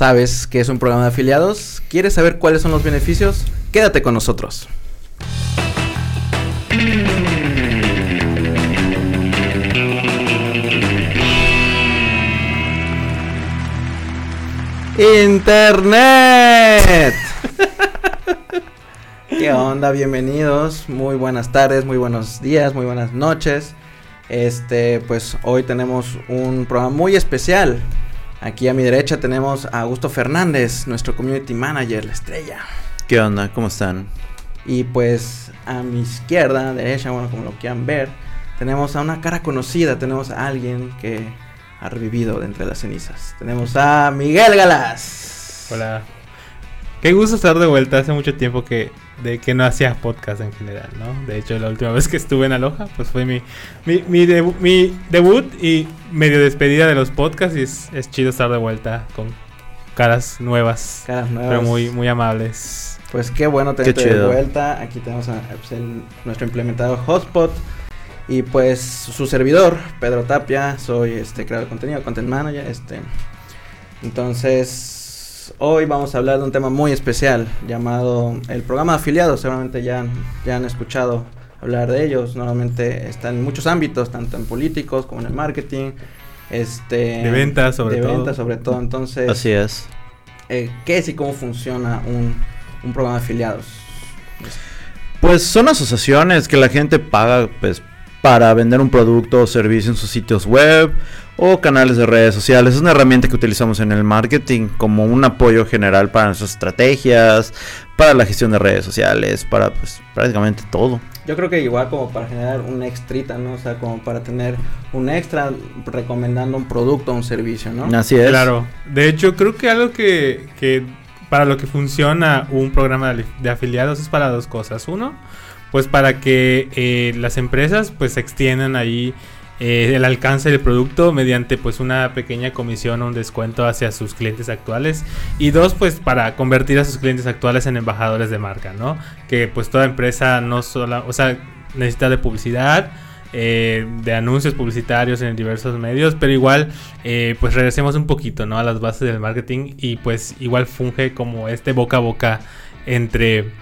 ¿Sabes qué es un programa de afiliados? ¿Quieres saber cuáles son los beneficios? Quédate con nosotros. Internet. ¿Qué onda? Bienvenidos. Muy buenas tardes, muy buenos días, muy buenas noches. Este, pues hoy tenemos un programa muy especial. Aquí a mi derecha tenemos a Augusto Fernández, nuestro community manager, la estrella. ¿Qué onda? ¿Cómo están? Y pues a mi izquierda, derecha, bueno, como lo quieran ver, tenemos a una cara conocida, tenemos a alguien que ha revivido de entre las cenizas. Tenemos a Miguel Galás. Hola. Qué gusto estar de vuelta. Hace mucho tiempo que, de que no hacía podcast en general, ¿no? De hecho, la última vez que estuve en Aloha, pues fue mi, mi, mi, debut y medio despedida de los podcasts. Y es, es, chido estar de vuelta con caras nuevas. Caras nuevas. Pero muy, muy amables. Pues qué bueno tenerte de vuelta. Aquí tenemos a, pues, nuestro implementador Hotspot. Y pues su servidor, Pedro Tapia, soy este creador de contenido, content manager, este. Entonces, hoy vamos a hablar de un tema muy especial llamado el programa de afiliados. Seguramente ya, ya han escuchado hablar de ellos. Normalmente están en muchos ámbitos, tanto en políticos como en el marketing. Este, de ventas sobre de todo. De ventas sobre todo. Entonces, así es. Eh, ¿Qué es y cómo funciona un, un programa de afiliados? Pues son asociaciones que la gente paga pues para vender un producto o servicio en sus sitios web o canales de redes sociales. Es una herramienta que utilizamos en el marketing como un apoyo general para nuestras estrategias, para la gestión de redes sociales, para pues prácticamente todo. Yo creo que igual como para generar un extrita, ¿no? O sea, como para tener un extra recomendando un producto o un servicio, ¿no? Así es. Claro. De hecho, creo que algo que, que para lo que funciona un programa de afiliados es para dos cosas. Uno, pues para que eh, las empresas pues extiendan ahí eh, el alcance del producto mediante pues una pequeña comisión o un descuento hacia sus clientes actuales y dos pues para convertir a sus clientes actuales en embajadores de marca no que pues toda empresa no solo o sea necesita de publicidad eh, de anuncios publicitarios en diversos medios, pero igual pues regresemos un poquito ¿no? a las bases del marketing y pues igual funge como este boca a boca entre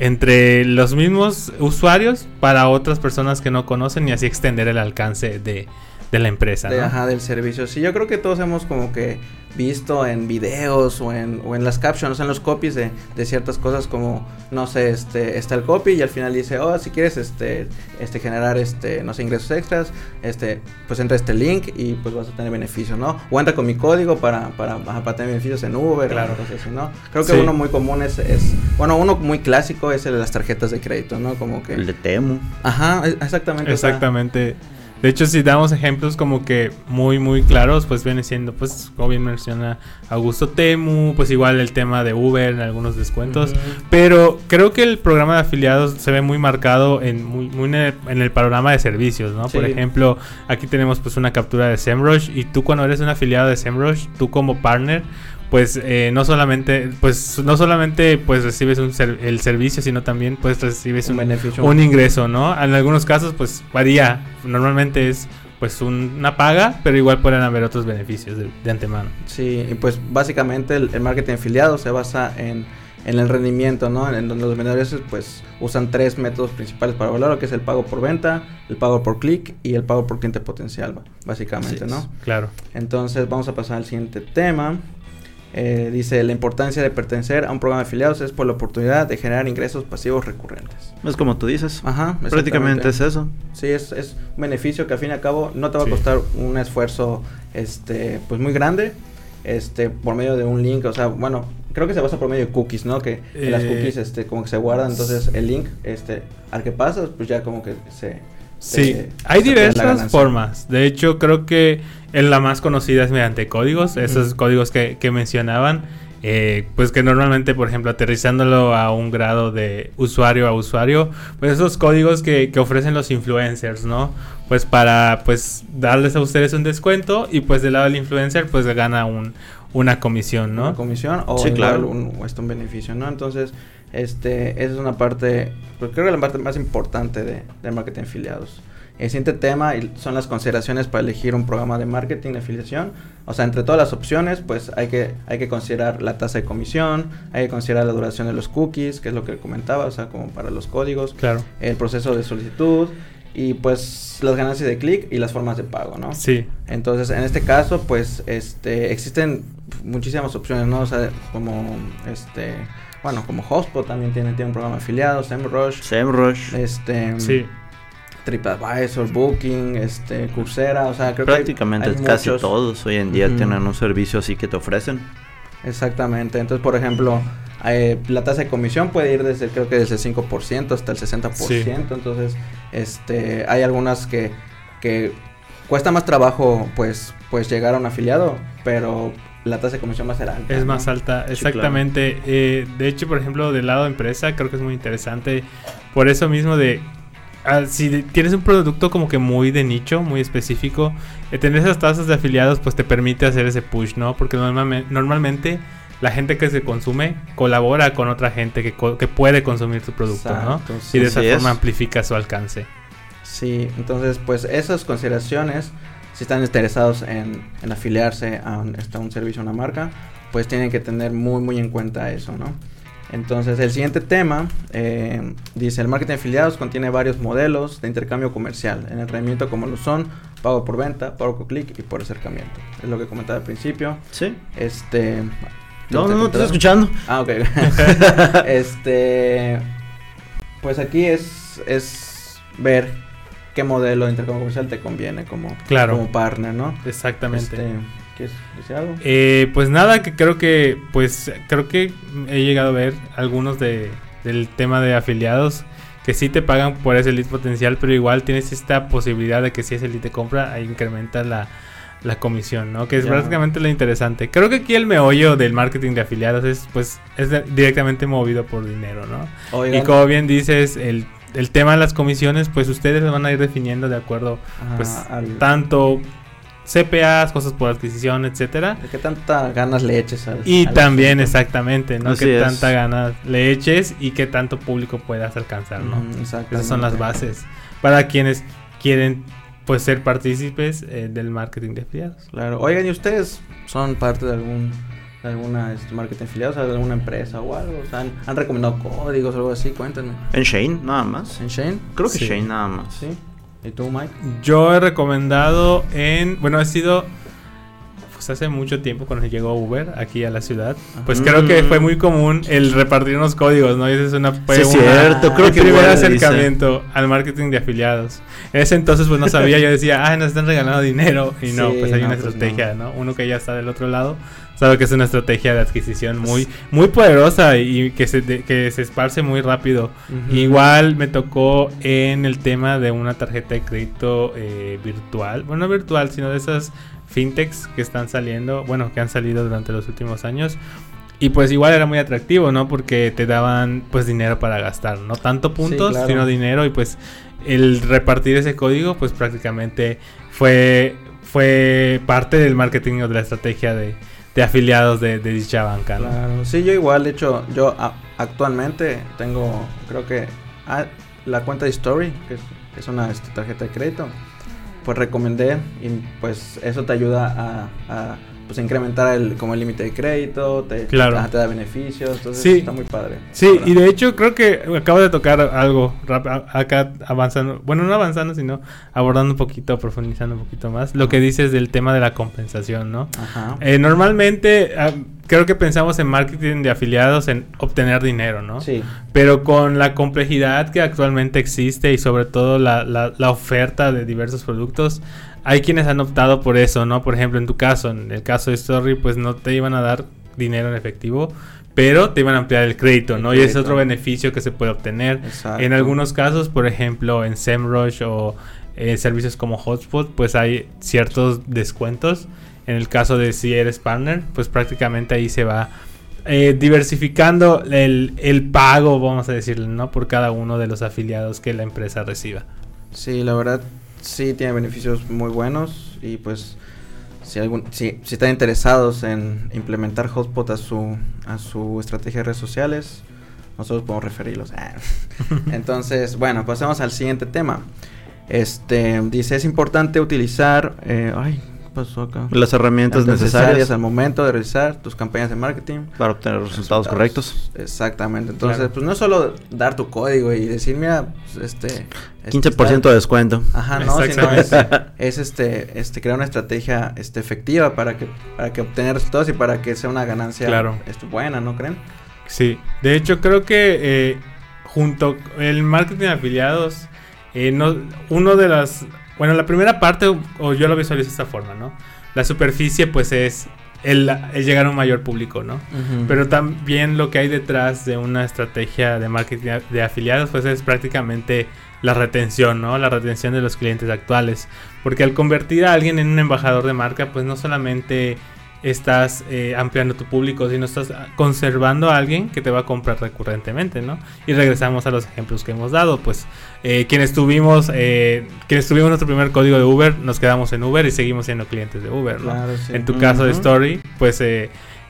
entre los mismos usuarios para otras personas que no conocen y así extender el alcance de, de la empresa. De, Ajá, del servicio. Sí, yo creo que todos hemos como que visto en videos o en, o en las captions, en los copies de, de, ciertas cosas como, no sé, este, está el copy y al final dice, oh, si quieres este, este, generar, este, no sé, ingresos extras, este, pues entra este link y pues vas a tener beneficios, ¿no? O entra con mi código para, para, para tener beneficios en Uber, claro. cosas así, ¿no? Creo que sí. uno muy común es, es, bueno, uno muy clásico es el de las tarjetas de crédito, ¿no? Como que... El de Temu. Ajá, exactamente. Exactamente. O sea, de hecho, si damos ejemplos como que muy, muy claros, pues viene siendo, pues, como bien menciona Augusto Temu, pues igual el tema de Uber en algunos descuentos. Uh -huh. Pero creo que el programa de afiliados se ve muy marcado en, muy, muy en, el, en, el, panorama de servicios, ¿no? Sí. Por ejemplo, aquí tenemos pues una captura de SEMrush y tú cuando eres un afiliado de SEMrush, tú como partner, pues eh, no solamente pues no solamente pues recibes un ser, el servicio sino también pues recibes un, un, beneficio un ingreso no en algunos casos pues varía normalmente es pues un, una paga pero igual pueden haber otros beneficios de, de antemano sí y pues básicamente el, el, marketing afiliado se basa en en el rendimiento, ¿no? En donde los vendedores pues usan tres métodos principales para evaluar, que es el pago por venta, el pago por clic y el pago por cliente potencial, básicamente, ¿no? Claro. Entonces vamos a pasar al siguiente tema. Eh, dice, la importancia de pertenecer a un programa de afiliados es por la oportunidad de generar ingresos pasivos recurrentes. Es como tú dices. Ajá. Prácticamente es eso. Sí, es, es, un beneficio que al fin y al cabo no te va a costar sí. un esfuerzo este, pues muy grande este, por medio de un link. O sea, bueno, creo que se basa por medio de cookies, ¿no? Que eh, las cookies este, como que se guardan. Entonces el link este, al que pasas, pues ya como que se... Sí, se, hay diversas formas. De hecho, creo que la más conocida es mediante códigos, esos códigos que, que mencionaban. Eh, pues que normalmente, por ejemplo, aterrizándolo a un grado de usuario a usuario, pues esos códigos que, que, ofrecen los influencers, ¿no? Pues para pues darles a ustedes un descuento y pues del lado del influencer pues gana un, una comisión, ¿no? Una comisión o sí, claro. un, un, un beneficio, ¿no? Entonces, este, esa es una parte, pues creo que la parte más importante de, de marketing afiliados. El siguiente tema son las consideraciones para elegir un programa de marketing de afiliación. O sea, entre todas las opciones, pues hay que, hay que considerar la tasa de comisión, hay que considerar la duración de los cookies, que es lo que comentaba, o sea, como para los códigos. Claro. El proceso de solicitud y pues las ganancias de clic y las formas de pago, ¿no? Sí. Entonces, en este caso, pues, este, existen muchísimas opciones, ¿no? O sea, como, este, bueno, como Hotspot también tiene, tiene un programa afiliado, SEMrush. SEMrush. Este, sí. TripAdvisor, Booking, este, Coursera, o sea, creo Prácticamente que hay, casi muchos. todos hoy en día tienen un servicio así que te ofrecen. Exactamente. Entonces, por ejemplo, eh, la tasa de comisión puede ir desde, creo que desde el 5% hasta el 60%. Sí. Entonces, este, hay algunas que, que cuesta más trabajo, pues, pues llegar a un afiliado, pero la tasa de comisión va a ser alta. Es ¿no? más alta, Sí, exactamente. Eh, de hecho, por ejemplo, del lado de empresa, creo que es muy interesante. Por eso mismo de... ah, si tienes un producto como que muy de nicho, muy específico, eh, tener esas tasas de afiliados pues te permite hacer ese push, ¿no? Porque normalme- normalmente la gente que se consume colabora con otra gente que, co- que puede consumir tu producto, Exacto, ¿no? sí. Y de esa es. forma amplifica su alcance. Sí, entonces, pues esas consideraciones, si están interesados en, en afiliarse a un, este, a un servicio, a una marca, pues tienen que tener muy, muy en cuenta eso, ¿no? Entonces, el siguiente tema eh, dice: el marketing de afiliados contiene varios modelos de intercambio comercial en el rendimiento, como lo son pago por venta, pago por clic y por acercamiento. Es lo que comentaba al principio. Sí. Este. No, no, no, te ¿te estoy escuchando. Ah, ok. este. Pues aquí es, es ver qué modelo de intercambio comercial te conviene como, Claro. como partner, ¿no? Exactamente. Este, ¿Quieres decir algo? Eh, pues nada, que creo que, pues creo que he llegado a ver algunos de, del tema de afiliados que sí te pagan por ese lead potencial, pero igual tienes esta posibilidad de que si ese lead te compra, ahí incrementa la, la comisión, ¿no? Que es Ya. prácticamente lo interesante. Creo que aquí el meollo del marketing de afiliados es, pues, es directamente movido por dinero, ¿no? Oigan, Y como bien dices, el, el tema de las comisiones, pues ustedes van a ir definiendo de acuerdo, ajá, pues, al- tanto CPAs, cosas por adquisición, etcétera. ¿de qué tanta ganas le eches al Y al también, asunto? exactamente, ¿no? Así Que es. tanta ganas le eches y qué tanto público puedas alcanzar, ¿no? Mm, exactamente. Esas son las bases para quienes quieren, pues, ser partícipes eh, del marketing de afiliados. Claro. Oigan, ¿y ustedes son parte de algún de alguna este, marketing afiliado, o sea, de alguna empresa o algo? O sea, ¿han, han recomendado códigos o algo así? Cuéntenme. En Shane, nada más. ¿En Shane? Creo que Sí. Shane nada más. Sí. ¿Y tú, Mike? Yo he recomendado en, bueno, he sido pues hace mucho tiempo cuando llegó Uber aquí a la ciudad, pues Ajá. creo que fue muy común el repartir unos códigos, ¿no? Y esa es una fue Sí, es una- cierto, creo que primer igual dice. acercamiento al marketing de afiliados. En ese entonces pues no sabía, yo decía, ah, nos están regalando dinero y no, Sí, pues hay no, una pues estrategia, no. Uno que ya está del otro lado sabe que es una estrategia de adquisición muy muy poderosa y que se de- que se esparce muy rápido. Igual me tocó en el tema de una tarjeta de crédito eh, virtual. Bueno, no virtual, sino de esas fintechs que están saliendo, bueno, que han salido durante los últimos años. Y pues igual era muy atractivo, ¿no? Porque te daban pues dinero para gastar, no tanto puntos, claro. sino dinero y pues el repartir ese código pues prácticamente fue fue parte del marketing o de la estrategia de, de afiliados de, dicha banca, ¿no? Claro, sí, yo igual, de hecho, yo actualmente tengo, creo que ah, la cuenta de Story, que es, una este, tarjeta de crédito, pues recomendé y pues eso te ayuda a, pues incrementar el como el límite de crédito, te, Claro. te da beneficios, entonces Sí. está muy padre. Sí, y de hecho creo que acabo de tocar algo acá avanzando, bueno, no avanzando, sino abordando un poquito, profundizando un poquito más, lo que dices del tema de la compensación, ¿no? Ajá. Eh, normalmente ah, creo que pensamos en marketing de afiliados en obtener dinero, ¿no? Sí, Pero con la complejidad que actualmente existe y sobre todo la, la- la oferta de diversos productos, hay quienes han optado por eso, ¿no? Por ejemplo, en tu caso, en el caso de Story, pues no te iban a dar dinero en efectivo, pero te iban a ampliar el crédito, El ¿no? Y es crédito. otro beneficio que se puede obtener. exacto. En algunos casos, por ejemplo, en SEMrush o eh, servicios como Hotspot, pues hay ciertos descuentos. En el caso de si eres partner, pues prácticamente ahí se va eh, diversificando el, el pago, vamos a decirle, ¿no? Por cada uno de los afiliados que la empresa reciba. Sí, la verdad sí tiene beneficios muy buenos y pues si algún si, si están interesados en implementar Hotspot a su a su estrategia de redes sociales, nosotros podemos referirlos. Ah. Entonces, bueno, pasemos al siguiente tema. Este, dice, es importante utilizar, eh, ay, ¿qué pasó acá? Las herramientas Las necesarias al momento de realizar tus campañas de marketing. para obtener resultados, correctos. Exactamente. Entonces, Claro. pues no es solo dar tu código y decir, mira, pues, este... este 15% está- de descuento. Ajá, no, sino es, este, este, crear una estrategia este, efectiva para que, para que obtener resultados y para que sea una ganancia Claro. este, buena, ¿no creen? Sí, de hecho creo que eh, junto el marketing de afiliados, eh, no, uno de las, bueno, la primera parte, o yo lo visualizo de esta forma, ¿no? La superficie pues es el, el llegar a un mayor público, ¿no? Pero también lo que hay detrás de una estrategia de marketing de- de afiliados, pues es prácticamente la retención, ¿no? La retención de los clientes actuales. Porque al convertir a alguien en un embajador de marca, pues no solamente estás eh, ampliando tu público, sino estás conservando a alguien que te va a comprar recurrentemente, ¿no? Y regresamos a los ejemplos que hemos dado, pues eh, quienes tuvimos, eh, quienes tuvimos nuestro primer código de Uber, nos quedamos en Uber y seguimos siendo clientes de Uber, ¿no? Claro, sí. En tu caso de. Story, pues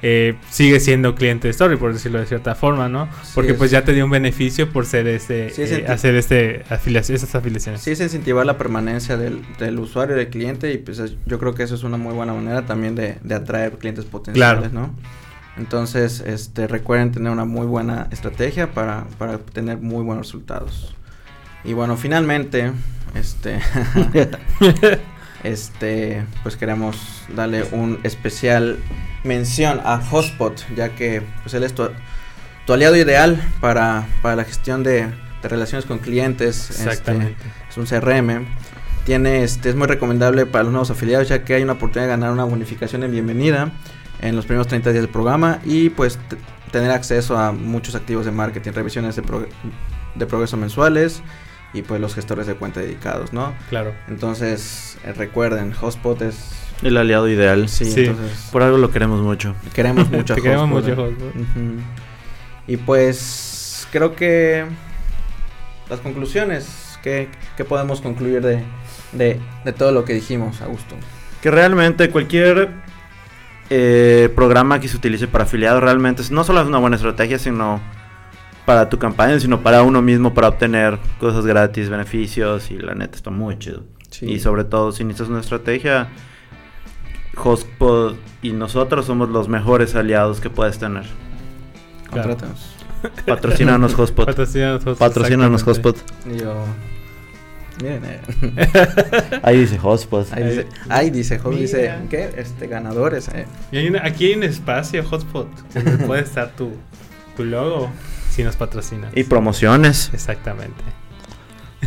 eh, sigue siendo cliente de Story, por decirlo de cierta forma, ¿no? Porque es- pues ya te dio un beneficio por ser este, Sí, es eh, hacer este afiliación, esas afiliaciones. Sí, es incentivar la permanencia del, del usuario, del cliente, y pues es- yo creo que eso es una muy buena manera también de, de atraer clientes potenciales, Claro. ¿no? Entonces, este, recuerden tener una muy buena estrategia para, para obtener muy buenos resultados. Y bueno, finalmente, este, este, pues queremos darle un especial mención a Hotspot, ya que pues él es tu, tu aliado ideal para, para la gestión de, de relaciones con clientes. este, Exactamente. es un CRM. Tiene, este, es muy recomendable para los nuevos afiliados ya que hay una oportunidad de ganar una bonificación en bienvenida en los primeros 30 días del programa y pues tener acceso a muchos activos de marketing, revisiones de, prog- de progreso mensuales y pues los gestores de cuenta dedicados, ¿no? Claro. Entonces eh, recuerden, Hotspot es... El aliado ideal. Sí, Sí. entonces Por algo lo queremos mucho. queremos mucho a Te queremos Hotspot, mucho, ¿eh? Hotspot. Y pues creo que las conclusiones, ¿qué, qué podemos concluir de, de, de todo lo que dijimos, Augusto? Que realmente cualquier eh, programa que se utilice para afiliados realmente no solo es una buena estrategia, sino para tu campaña, sino para uno mismo, para obtener cosas gratis, beneficios y la neta está muy chido. Y sobre todo, si necesitas una estrategia, Hotspot y nosotros somos los mejores aliados que puedes tener. Contrátanos. Patrocínanos Hotspot. Patrocínanos Hotspot. Patrocínanos. Hotspot. Y yo... Miren, eh. Ahí dice Hotspot. ahí dice, ahí dice, Job dice. ¿qué? Este, ganadores, eh. Y hay una- aquí hay un espacio, Hotspot, donde puede estar tu, tu logo si nos patrocinas. Y promociones. Exactamente.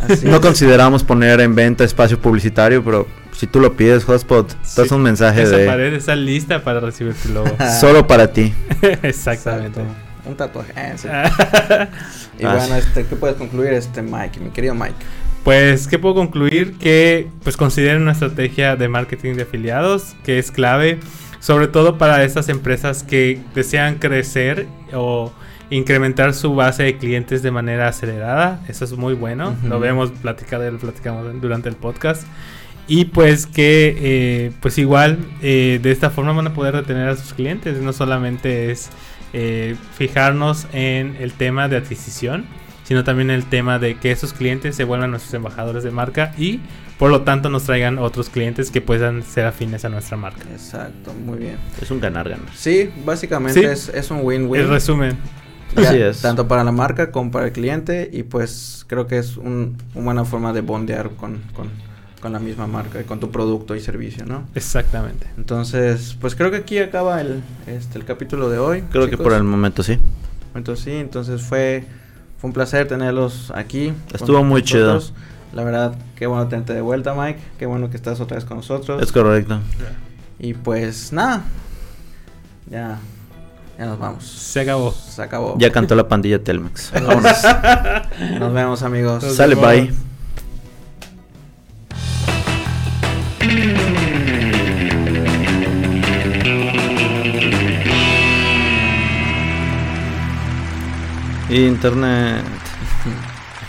Así No consideramos poner en venta espacio publicitario, pero si tú lo pides, Hotspot, Sí. das un mensaje Esa de pared está lista para recibir tu logo. solo para ti. Exactamente. Exacto. Un tatuaje. eh, sí. Y Ah, bueno, este, ¿qué puedes concluir, este Mike, mi querido Mike? Pues, ¿qué puedo concluir? Que pues consideren una estrategia de marketing de afiliados que es clave, sobre todo para estas empresas que desean crecer o incrementar su base de clientes de manera acelerada. Eso es muy bueno. Lo vemos platicado, lo platicamos durante el podcast. Y pues que eh, pues igual eh, de esta forma van a poder retener a sus clientes. No solamente es eh, fijarnos en el tema de adquisición, sino también el tema de que esos clientes se vuelvan nuestros embajadores de marca y por lo tanto nos traigan otros clientes que puedan ser afines a nuestra marca. Exacto, muy bien. Es un ganar-ganar. Sí, básicamente Sí. Es, es un win-win. El resumen. Ya, Así es. Tanto para la marca como para el cliente. Y pues creo que es un, una buena forma de bondear con, con, con la misma marca y con tu producto y servicio, ¿no? Exactamente. Entonces, pues creo que aquí acaba el, este, el capítulo de hoy. Creo que por el momento sí. Entonces sí, entonces fue, fue un placer tenerlos aquí. Estuvo muy chido. La verdad, qué bueno tenerte de vuelta, Mike. Qué bueno que estás otra vez con nosotros. Es correcto. Y pues nada, ya, ya nos vamos. Se acabó. Se acabó. Ya cantó la pandilla Telmex. Vámonos. Nos vemos amigos. Nos Sale, vemos. bye. Internet.